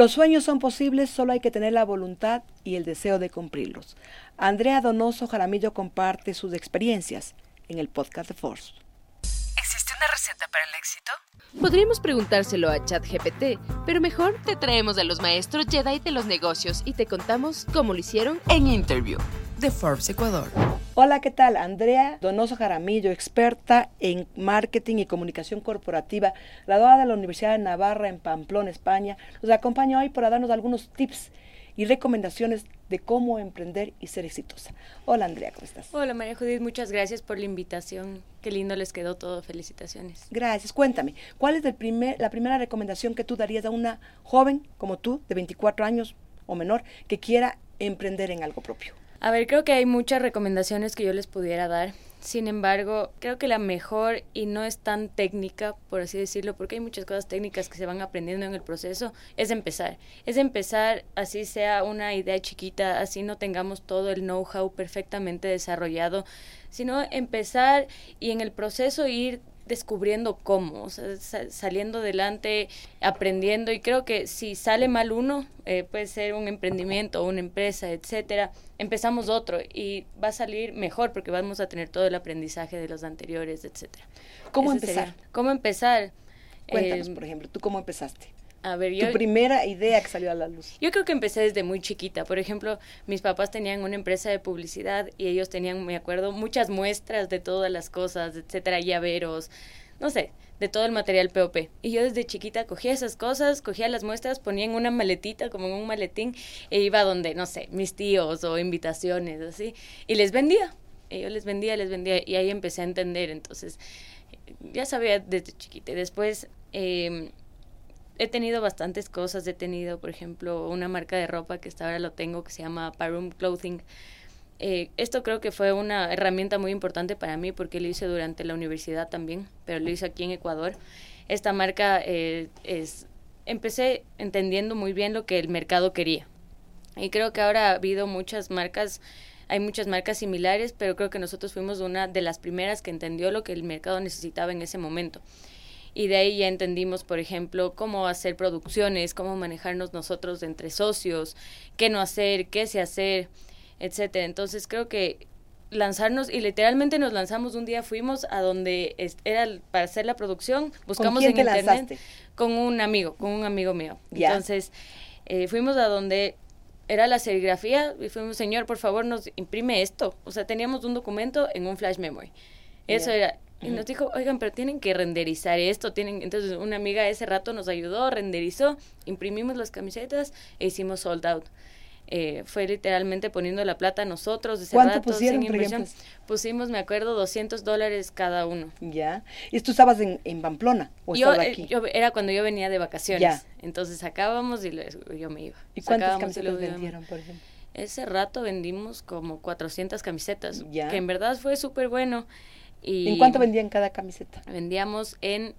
Los sueños son posibles, solo hay que tener la voluntad y el deseo de cumplirlos. Andrea Donoso Jaramillo comparte sus experiencias en el podcast de Force. ¿Existe una receta para el éxito? Podríamos preguntárselo a ChatGPT, pero mejor te traemos a los maestros Jedi de los negocios y te contamos cómo lo hicieron en Interview de Forbes Ecuador. Hola, ¿qué tal? Andrea Donoso Jaramillo, experta en marketing y comunicación corporativa, graduada de la Universidad de Navarra en Pamplona, España, nos acompaña hoy para darnos algunos tips y recomendaciones de cómo emprender y ser exitosa. Hola Andrea, ¿cómo estás? Hola María Judith, muchas gracias por la invitación. Qué lindo les quedó todo, felicitaciones. Gracias, cuéntame, ¿cuál es el primer, la primera recomendación que tú darías a una joven como tú, de 24 años o menor, que quiera emprender en algo propio? A ver, creo que hay muchas recomendaciones que yo les pudiera dar. Sin embargo, creo que la mejor y no es tan técnica, por así decirlo, porque hay muchas cosas técnicas que se van aprendiendo en el proceso, es empezar. Es empezar, así sea una idea chiquita, así no tengamos todo el know-how perfectamente desarrollado, sino empezar y en el proceso ir descubriendo cómo, saliendo adelante, aprendiendo y creo que si sale mal uno, eh, puede ser un emprendimiento o una empresa, etcétera, empezamos otro y va a salir mejor porque vamos a tener todo el aprendizaje de los anteriores, etcétera. ¿Cómo empezar? ¿Cómo empezar? Cuéntanos, em, por ejemplo, ¿tú cómo empezaste? A ver, yo, tu primera idea que salió a la luz. Yo creo que empecé desde muy chiquita. Por ejemplo, mis papás tenían una empresa de publicidad y ellos tenían, me acuerdo, muchas muestras de todas las cosas, etcétera, llaveros, no sé, de todo el material POP. Y yo desde chiquita cogía esas cosas, cogía las muestras, ponía en una maletita, como en un maletín, e iba donde, no sé, mis tíos o invitaciones, así, y les vendía. Y yo les vendía, les vendía, y ahí empecé a entender. Entonces, ya sabía desde chiquita. Después, eh, he tenido bastantes cosas. He tenido, por ejemplo, una marca de ropa que hasta ahora lo tengo que se llama Parum Clothing. Eh, esto creo que fue una herramienta muy importante para mí porque lo hice durante la universidad también, pero lo hice aquí en Ecuador. Esta marca eh, es, empecé entendiendo muy bien lo que el mercado quería. Y creo que ahora ha habido muchas marcas, hay muchas marcas similares, pero creo que nosotros fuimos una de las primeras que entendió lo que el mercado necesitaba en ese momento y de ahí ya entendimos, por ejemplo, cómo hacer producciones, cómo manejarnos nosotros entre socios, qué no hacer, qué se hacer, etcétera. Entonces creo que lanzarnos y literalmente nos lanzamos un día fuimos a donde era para hacer la producción buscamos en internet con un amigo con un amigo mío. Entonces eh, fuimos a donde era la serigrafía y fuimos señor por favor nos imprime esto o sea teníamos un documento en un flash memory. Eso era y nos dijo, oigan, pero tienen que renderizar esto, tienen, entonces una amiga ese rato nos ayudó, renderizó, imprimimos las camisetas e hicimos sold out. Eh, fue literalmente poniendo la plata nosotros. Ese ¿Cuánto pusieron, Pusimos, me acuerdo, 200 dólares cada uno. Ya. ¿Y tú estabas en, en Pamplona o yo, eh, aquí? yo era cuando yo venía de vacaciones. Ya. Entonces sacábamos y yo me iba. ¿Y cuántas camisetas vendieron, por ejemplo? Ese rato vendimos como 400 camisetas, ya. que en verdad fue súper bueno. ¿En cuánto vendían cada camiseta? Vendíamos en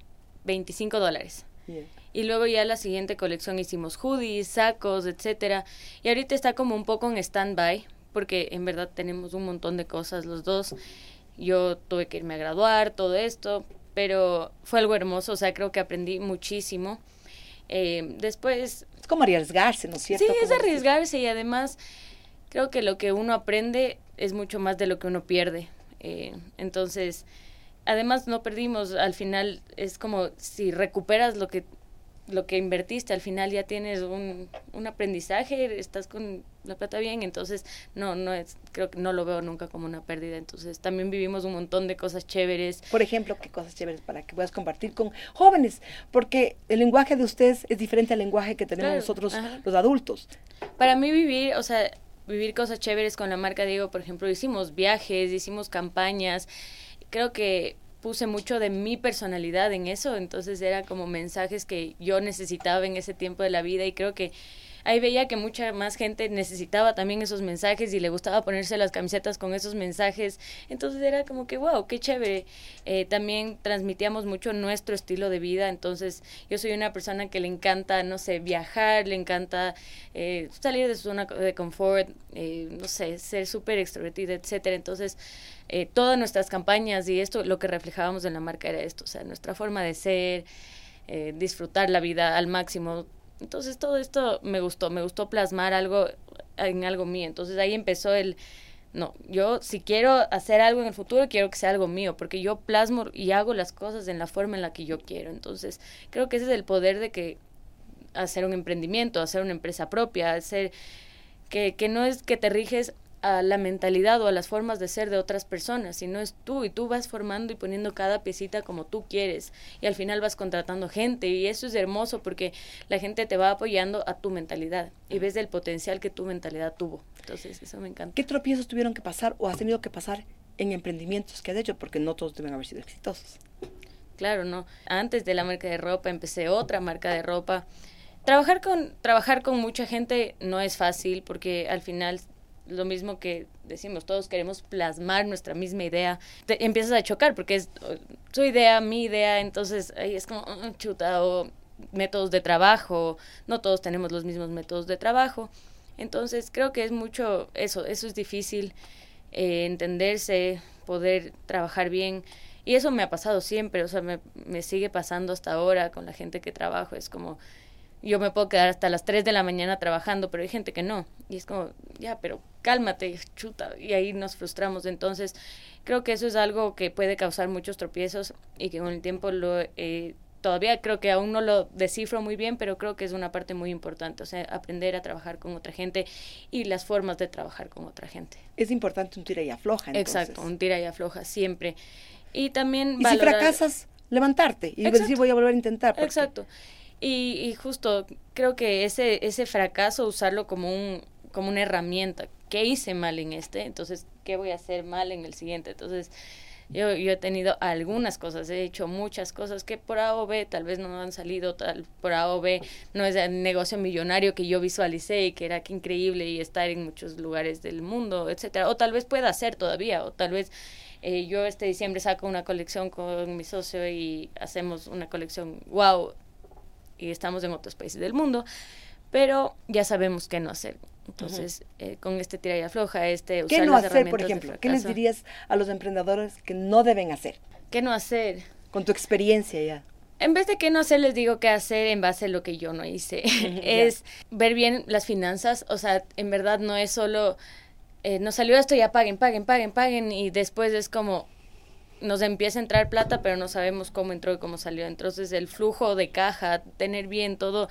25 dólares. Y luego ya la siguiente colección hicimos hoodies, sacos, etcétera. Y ahorita está como un poco en stand-by, porque en verdad tenemos un montón de cosas los dos. Yo tuve que irme a graduar, todo esto, pero fue algo hermoso, o sea, creo que aprendí muchísimo. Eh, después... Es como arriesgarse, ¿no es cierto? Sí, es arriesgarse y además creo que lo que uno aprende es mucho más de lo que uno pierde. Eh, entonces, además no perdimos, al final es como si recuperas lo que lo que invertiste, al final ya tienes un, un aprendizaje, estás con la plata bien, entonces no, no es, creo que no lo veo nunca como una pérdida, entonces también vivimos un montón de cosas chéveres. Por ejemplo, ¿qué cosas chéveres para que puedas compartir con jóvenes? Porque el lenguaje de ustedes es diferente al lenguaje que tenemos nosotros los adultos. Para mí vivir, o sea, vivir cosas chéveres con la marca Diego, por ejemplo, hicimos viajes, hicimos campañas, creo que puse mucho de mi personalidad en eso, entonces era como mensajes que yo necesitaba en ese tiempo de la vida y creo que ahí veía que mucha más gente necesitaba también esos mensajes y le gustaba ponerse las camisetas con esos mensajes. Entonces era como que, wow, qué chévere. Eh, también transmitíamos mucho nuestro estilo de vida. Entonces yo soy una persona que le encanta, no sé, viajar, le encanta eh, salir de su zona de confort, eh, no sé, ser súper extrovertida, etcétera. Entonces todas nuestras campañas y esto, lo que reflejábamos en la marca era esto, o sea, nuestra forma de ser, disfrutar la vida al máximo, Entonces todo esto me gustó, me gustó plasmar algo en algo mío. Entonces ahí empezó el, no, yo si quiero hacer algo en el futuro, quiero que sea algo mío, porque yo plasmo y hago las cosas en la forma en la que yo quiero. Entonces creo que ese es el poder de que hacer un emprendimiento, hacer una empresa propia, hacer que, que no es que te riges a la mentalidad o a las formas de ser de otras personas, sino es tú y tú vas formando y poniendo cada piecita como tú quieres y al final vas contratando gente y eso es hermoso porque la gente te va apoyando a tu mentalidad y ves el potencial que tu mentalidad tuvo. Entonces, eso me encanta. ¿Qué tropiezos tuvieron que pasar o has tenido que pasar en emprendimientos que has hecho? Porque no todos deben haber sido exitosos. Claro, no. Antes de la marca de ropa empecé otra marca de ropa. Trabajar con, trabajar con mucha gente no es fácil porque al final lo mismo que decimos, todos queremos plasmar nuestra misma idea, te empiezas a chocar porque es su idea, mi idea, entonces ahí es como uh, chuta o métodos de trabajo, no todos tenemos los mismos métodos de trabajo, entonces creo que es mucho eso, eso es difícil eh, entenderse, poder trabajar bien y eso me ha pasado siempre, o sea, me, me sigue pasando hasta ahora con la gente que trabajo, es como yo me puedo quedar hasta las 3 de la mañana trabajando, pero hay gente que no. Y es como, ya, pero cálmate, chuta. Y ahí nos frustramos. Entonces, creo que eso es algo que puede causar muchos tropiezos y que con el tiempo lo... Eh, todavía creo que aún no lo descifro muy bien, pero creo que es una parte muy importante, o sea, aprender a trabajar con otra gente y las formas de trabajar con otra gente. Es importante un tira y afloja. Entonces. Exacto, un tira y afloja siempre. Y también... Y si fracasas, levantarte y decir voy a volver a intentar. Exacto. Y, y, justo creo que ese, ese fracaso, usarlo como, un, como una herramienta. ¿Qué hice mal en este? Entonces, ¿qué voy a hacer mal en el siguiente? Entonces, yo, yo he tenido algunas cosas, he hecho muchas cosas que por A o B tal vez no han salido, tal, por A o B no es el negocio millonario que yo visualicé y que era que increíble y estar en muchos lugares del mundo, etcétera. O tal vez pueda ser todavía, o tal vez eh, yo este diciembre saco una colección con mi socio y hacemos una colección, wow, y estamos en otros países del mundo, pero ya sabemos qué no hacer. Entonces, eh, con este tira y afloja, este usar ¿Qué no hacer, por ejemplo? ¿Qué les dirías a los emprendedores que no deben hacer? ¿Qué no hacer? Con tu experiencia ya. En vez de qué no hacer, les digo qué hacer en base a lo que yo no hice. es ver bien las finanzas, o sea, en verdad no es solo, eh, nos salió esto, ya paguen, paguen, paguen, paguen, y después es como, nos empieza a entrar plata, pero no sabemos cómo entró y cómo salió. Entonces, el flujo de caja, tener bien todo,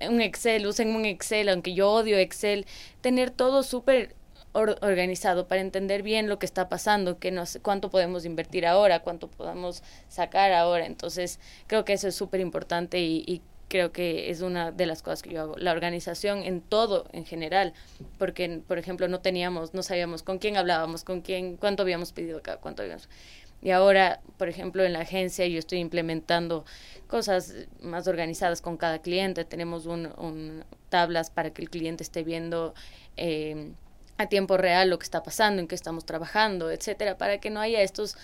un Excel, usen un Excel, aunque yo odio Excel, tener todo súper organizado para entender bien lo que está pasando, que nos, cuánto podemos invertir ahora, cuánto podemos sacar ahora. Entonces, creo que eso es súper importante y, y creo que es una de las cosas que yo hago. La organización en todo, en general, porque, por ejemplo, no teníamos, no sabíamos con quién hablábamos, con quién, cuánto habíamos pedido acá, cuánto habíamos. Y ahora, por ejemplo, en la agencia yo estoy implementando cosas más organizadas con cada cliente. Tenemos un, tablas para que el cliente esté viendo eh, a tiempo real lo que está pasando, en qué estamos trabajando, etcétera, para que no haya estos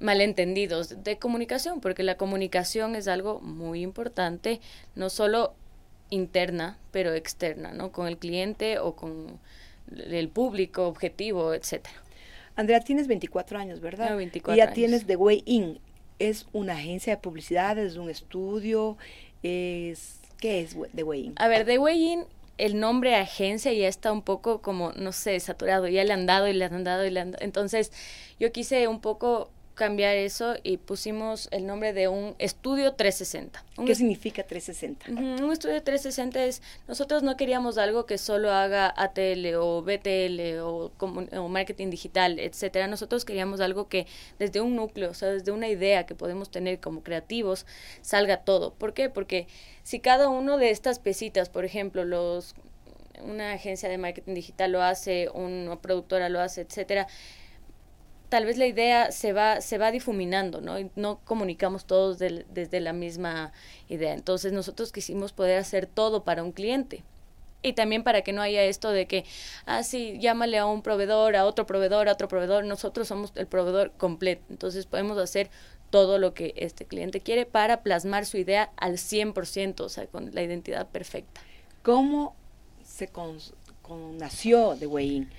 malentendidos de comunicación, porque la comunicación es algo muy importante, no solo interna, pero externa, ¿no? Con el cliente o con el público objetivo, etcétera. Andrea, tienes 24 años, ¿verdad? No, 24 y ya años. tienes The Way In. ¿Es una agencia de publicidad? ¿Es un estudio? Es, ¿Qué es The Way In? A ver, The Way In, el nombre agencia ya está un poco como, no sé, saturado. Ya le han dado y le han dado y le han dado. Entonces, yo quise un poco cambiar eso y pusimos el nombre de un estudio 360. Un ¿Qué significa 360? Un estudio 360 es, nosotros no queríamos algo que solo haga ATL o BTL o, o marketing digital, etcétera. Nosotros queríamos algo que desde un núcleo, o sea, desde una idea que podemos tener como creativos, salga todo. ¿Por qué? Porque si cada uno de estas pesitas, por ejemplo, los una agencia de marketing digital lo hace, una productora lo hace, etcétera, tal vez la idea se va, se va difuminando, ¿no? Y no comunicamos todos desde la misma idea. Entonces nosotros quisimos poder hacer todo para un cliente. Y también para que no haya esto de que, ah, sí, llámale a un proveedor, a otro proveedor, a otro proveedor. Nosotros somos el proveedor completo. Entonces podemos hacer todo lo que este cliente quiere para plasmar su idea al 100%, o sea, con la identidad perfecta. ¿Cómo se con, con nació The Way In?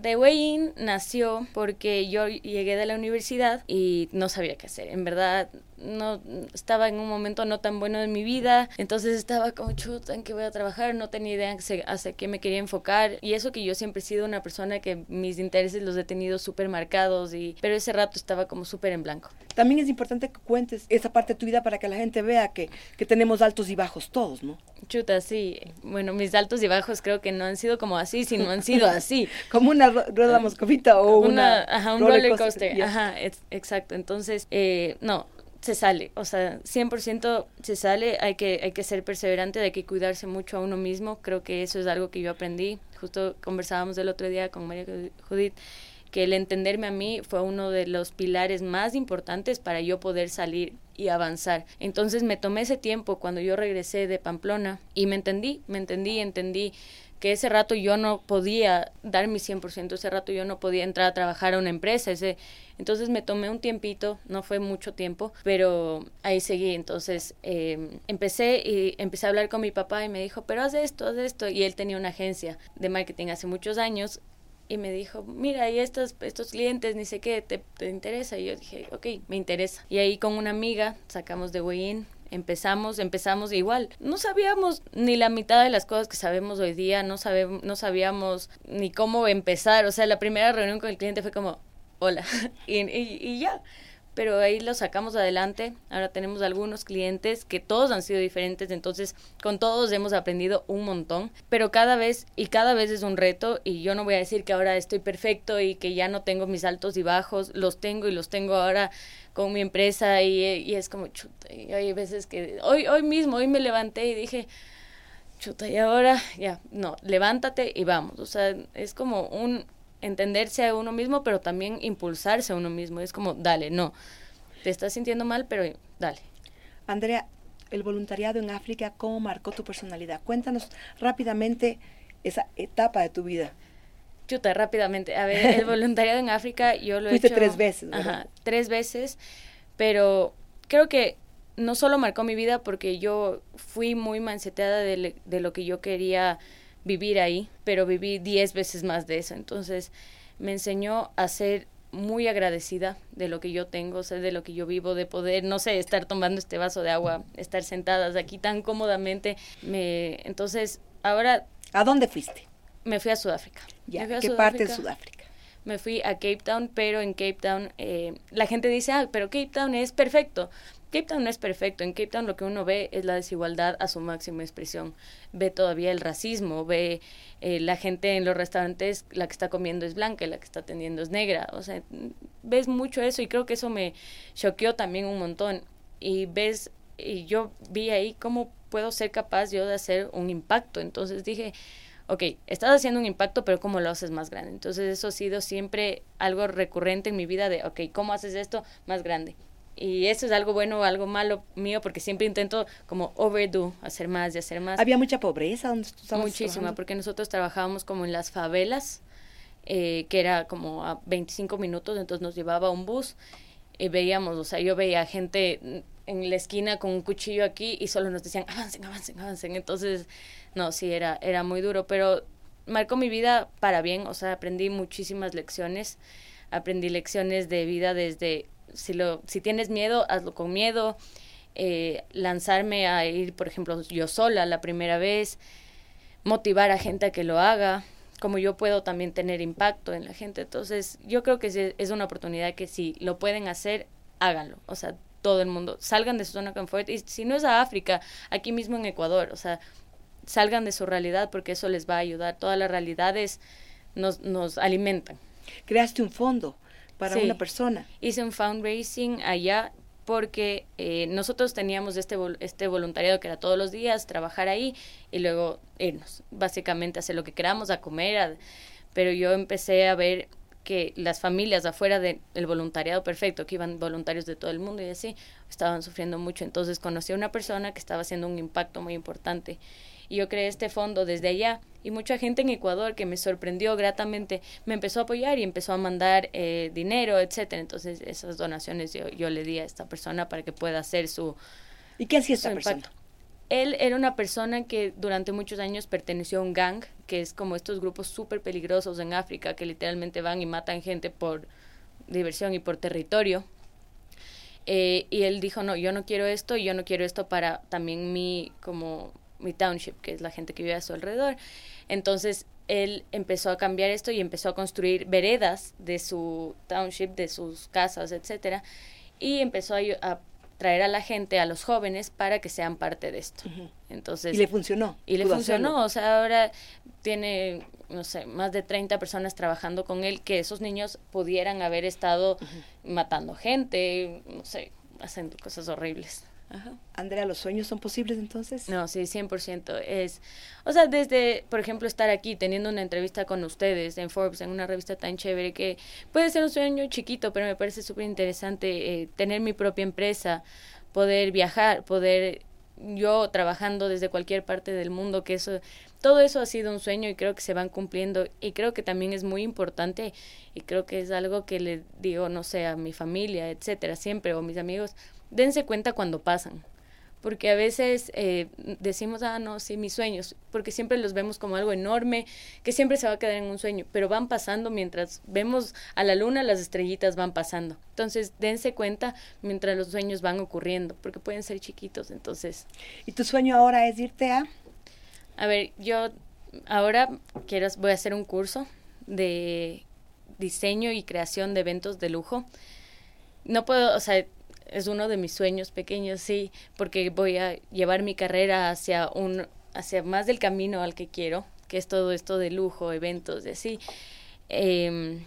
The Way In nació porque yo llegué de la universidad y no sabía qué hacer. En verdad, no estaba en un momento no tan bueno de mi vida, entonces estaba como chuta, ¿en qué voy a trabajar? No tenía idea hacia qué me quería enfocar y eso que yo siempre he sido una persona que mis intereses los he tenido súper marcados y pero ese rato estaba como súper en blanco. También es importante que cuentes esa parte de tu vida para que la gente vea que, que tenemos altos y bajos todos, ¿no? Chuta, sí. Bueno, mis altos y bajos creo que no han sido como así, sino han sido así. como una rueda moscovita o una, ajá, un roller coaster. Ajá, exacto. Entonces, eh, no, se sale, o sea, 100% se sale, hay que, hay que ser perseverante, hay que cuidarse mucho a uno mismo, creo que eso es algo que yo aprendí, justo conversábamos el otro día con María Judith, que el entenderme a mí fue uno de los pilares más importantes para yo poder salir y avanzar. Entonces me tomé ese tiempo cuando yo regresé de Pamplona y me entendí, me entendí, entendí que ese rato yo no podía dar mi 100%, ese rato yo no podía entrar a trabajar a una empresa, ese entonces me tomé un tiempito, no fue mucho tiempo, pero ahí seguí. Entonces eh, empecé y empecé a hablar con mi papá y me dijo, pero haz esto, haz esto. Y él tenía una agencia de marketing hace muchos años y me dijo, mira, y estos, estos clientes, ni sé qué, ¿te, te interesa? Y yo dije, ok, me interesa. Y ahí con una amiga sacamos de Way empezamos, empezamos igual. No sabíamos ni la mitad de las cosas que sabemos hoy día, no, sabemos, no sabíamos ni cómo empezar. O sea, la primera reunión con el cliente fue como, hola, y, ya. Pero ahí lo sacamos adelante. Ahora tenemos algunos clientes que todos han sido diferentes, entonces con todos hemos aprendido un montón. Pero cada vez y cada vez es un reto y yo no voy a decir que ahora estoy perfecto y que ya no tengo mis altos y bajos. Los tengo y los tengo ahora con mi empresa y, es como chuta. Y hay veces que hoy, hoy mismo, hoy me levanté y dije, chuta, y ahora ya, no, levántate y vamos. O sea, es como un entenderse a uno mismo, pero también impulsarse a uno mismo. Es como, dale, no, te estás sintiendo mal, pero dale. Andrea, el voluntariado en África, ¿cómo marcó tu personalidad? Cuéntanos rápidamente esa etapa de tu vida. Chuta, rápidamente. A ver, el voluntariado en África yo lo he hecho... tres veces, Ajá, tres veces, pero creo que no solo marcó mi vida porque yo fui muy manceteada de, de lo que yo quería vivir ahí, pero viví diez veces más de eso. Entonces me enseñó a ser muy agradecida de lo que yo tengo, sé de lo que yo vivo, de poder, no sé, estar tomando este vaso de agua, estar sentadas aquí tan cómodamente. Me, entonces, ahora... ¿A dónde fuiste? Me fui a Sudáfrica. Ya, ¿Qué parte de Sudáfrica? Me fui a Cape Town, pero en Cape Town eh, la gente dice, ah, pero Cape Town es perfecto. Cape Town no es perfecto. En Cape Town lo que uno ve es la desigualdad a su máxima expresión. Ve todavía el racismo, ve eh, la gente en los restaurantes, la que está comiendo es blanca la que está atendiendo es negra. O sea, ves mucho eso y creo que eso me choqueó también un montón. Y ves, y yo vi ahí cómo puedo ser capaz yo de hacer un impacto. Entonces dije, ok, estás haciendo un impacto, pero ¿cómo lo haces más grande? Entonces eso ha sido siempre algo recurrente en mi vida de, ok, ¿cómo haces esto más grande? Y eso es algo bueno o algo malo mío porque siempre intento como overdo, hacer más y hacer más. ¿Había mucha pobreza donde Muchísima, porque nosotros trabajábamos como en las favelas, eh, que era como a 25 minutos, entonces nos llevaba un bus y veíamos, o sea, yo veía gente en la esquina con un cuchillo aquí y solo nos decían, avancen, avancen, avancen. Entonces, no, sí, era, era muy duro, pero marcó mi vida para bien, o sea, aprendí muchísimas lecciones, aprendí lecciones de vida desde si, lo, si tienes miedo, hazlo con miedo. Eh, lanzarme a ir, por ejemplo, yo sola la primera vez, motivar a gente a que lo haga, como yo puedo también tener impacto en la gente. Entonces, yo creo que es una oportunidad que si lo pueden hacer, háganlo. O sea, todo el mundo, salgan de su zona de confort. Y si no es a África, aquí mismo en Ecuador, o sea, salgan de su realidad porque eso les va a ayudar. Todas las realidades nos, nos alimentan. Creaste un fondo para una persona. Hice un fundraising allá porque eh, nosotros teníamos este, este voluntariado que era todos los días, trabajar ahí y luego irnos, básicamente hacer lo que queramos, a comer, pero yo empecé a ver que las familias afuera del voluntariado perfecto, que iban voluntarios de todo el mundo y así, estaban sufriendo mucho. Entonces conocí a una persona que estaba haciendo un impacto muy importante y yo creé este fondo desde allá y mucha gente en Ecuador que me sorprendió gratamente me empezó a apoyar y empezó a mandar eh, dinero, etcétera. Entonces esas donaciones yo, yo le di a esta persona para que pueda hacer su ¿Y qué hacía esta persona? Él era una persona que durante muchos años perteneció a un gang, que es como estos grupos súper peligrosos en África, que literalmente van y matan gente por diversión y por territorio. Eh, y él dijo, no, yo no quiero esto, y yo no quiero esto para también mi, como mi township, que es la gente que vive a su alrededor. Entonces, él empezó a cambiar esto y empezó a construir veredas de su township, de sus casas, etcétera, y empezó a, traer a la gente, a los jóvenes, para que sean parte de esto. Entonces, y le funcionó. Y le funcionó, o sea, ahora tiene, no sé, más de 30 personas trabajando con él, que esos niños pudieran haber estado matando gente, no sé, haciendo cosas horribles. Ajá. Andrea, ¿los sueños son posibles entonces? No, sí, 100%. Es, o sea, desde, por ejemplo, estar aquí teniendo una entrevista con ustedes en Forbes, en una revista tan chévere que puede ser un sueño chiquito, pero me parece súper interesante eh, tener mi propia empresa, poder viajar, poder yo trabajando desde cualquier parte del mundo, que eso, todo eso ha sido un sueño y creo que se van cumpliendo y creo que también es muy importante y creo que es algo que le digo, no sé, a mi familia, etcétera, siempre, o mis amigos, dense cuenta cuando pasan. Porque a veces eh, decimos, ah, no, sí, mis sueños, porque siempre los vemos como algo enorme, que siempre se va a quedar en un sueño, pero van pasando mientras vemos a la luna, las estrellitas van pasando. Entonces, dense cuenta mientras los sueños van ocurriendo, porque pueden ser chiquitos, entonces. ¿Y tu sueño ahora es irte a? A ver, yo ahora quiero, voy a hacer un curso de diseño y creación de eventos de lujo. No puedo, o sea, es uno de mis sueños pequeños, sí, porque voy a llevar mi carrera hacia un hacia más del camino al que quiero, que es todo esto de lujo, eventos, de así. Em,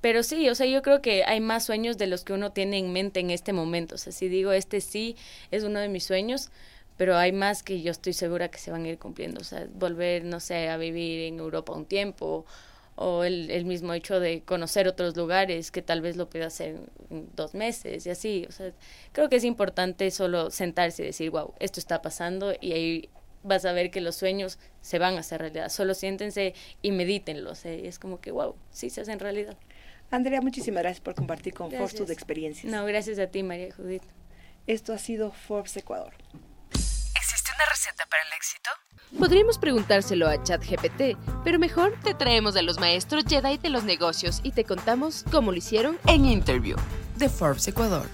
pero sí, o sea, yo creo que hay más sueños de los que uno tiene en mente en este momento. O sea, si digo, este sí es uno de mis sueños, pero hay más que yo estoy segura que se van a ir cumpliendo. O sea, volver, no sé, a vivir en Europa un tiempo o el, el, mismo hecho de conocer otros lugares que tal vez lo pueda hacer en dos meses y así. O sea, creo que es importante solo sentarse y decir, wow, esto está pasando y ahí vas a ver que los sueños se van a hacer realidad. Solo siéntense y medítenlos. ¿eh? Es como que, wow, sí se hacen realidad. Andrea, muchísimas gracias por compartir con Forbes tus experiencias. No, gracias a ti, María Judith. Esto ha sido Forbes Ecuador. ¿Existe una receta para el éxito? Podríamos preguntárselo a ChatGPT, pero mejor te traemos a los maestros Jedi de los negocios y te contamos cómo lo hicieron en Interview de Forbes Ecuador.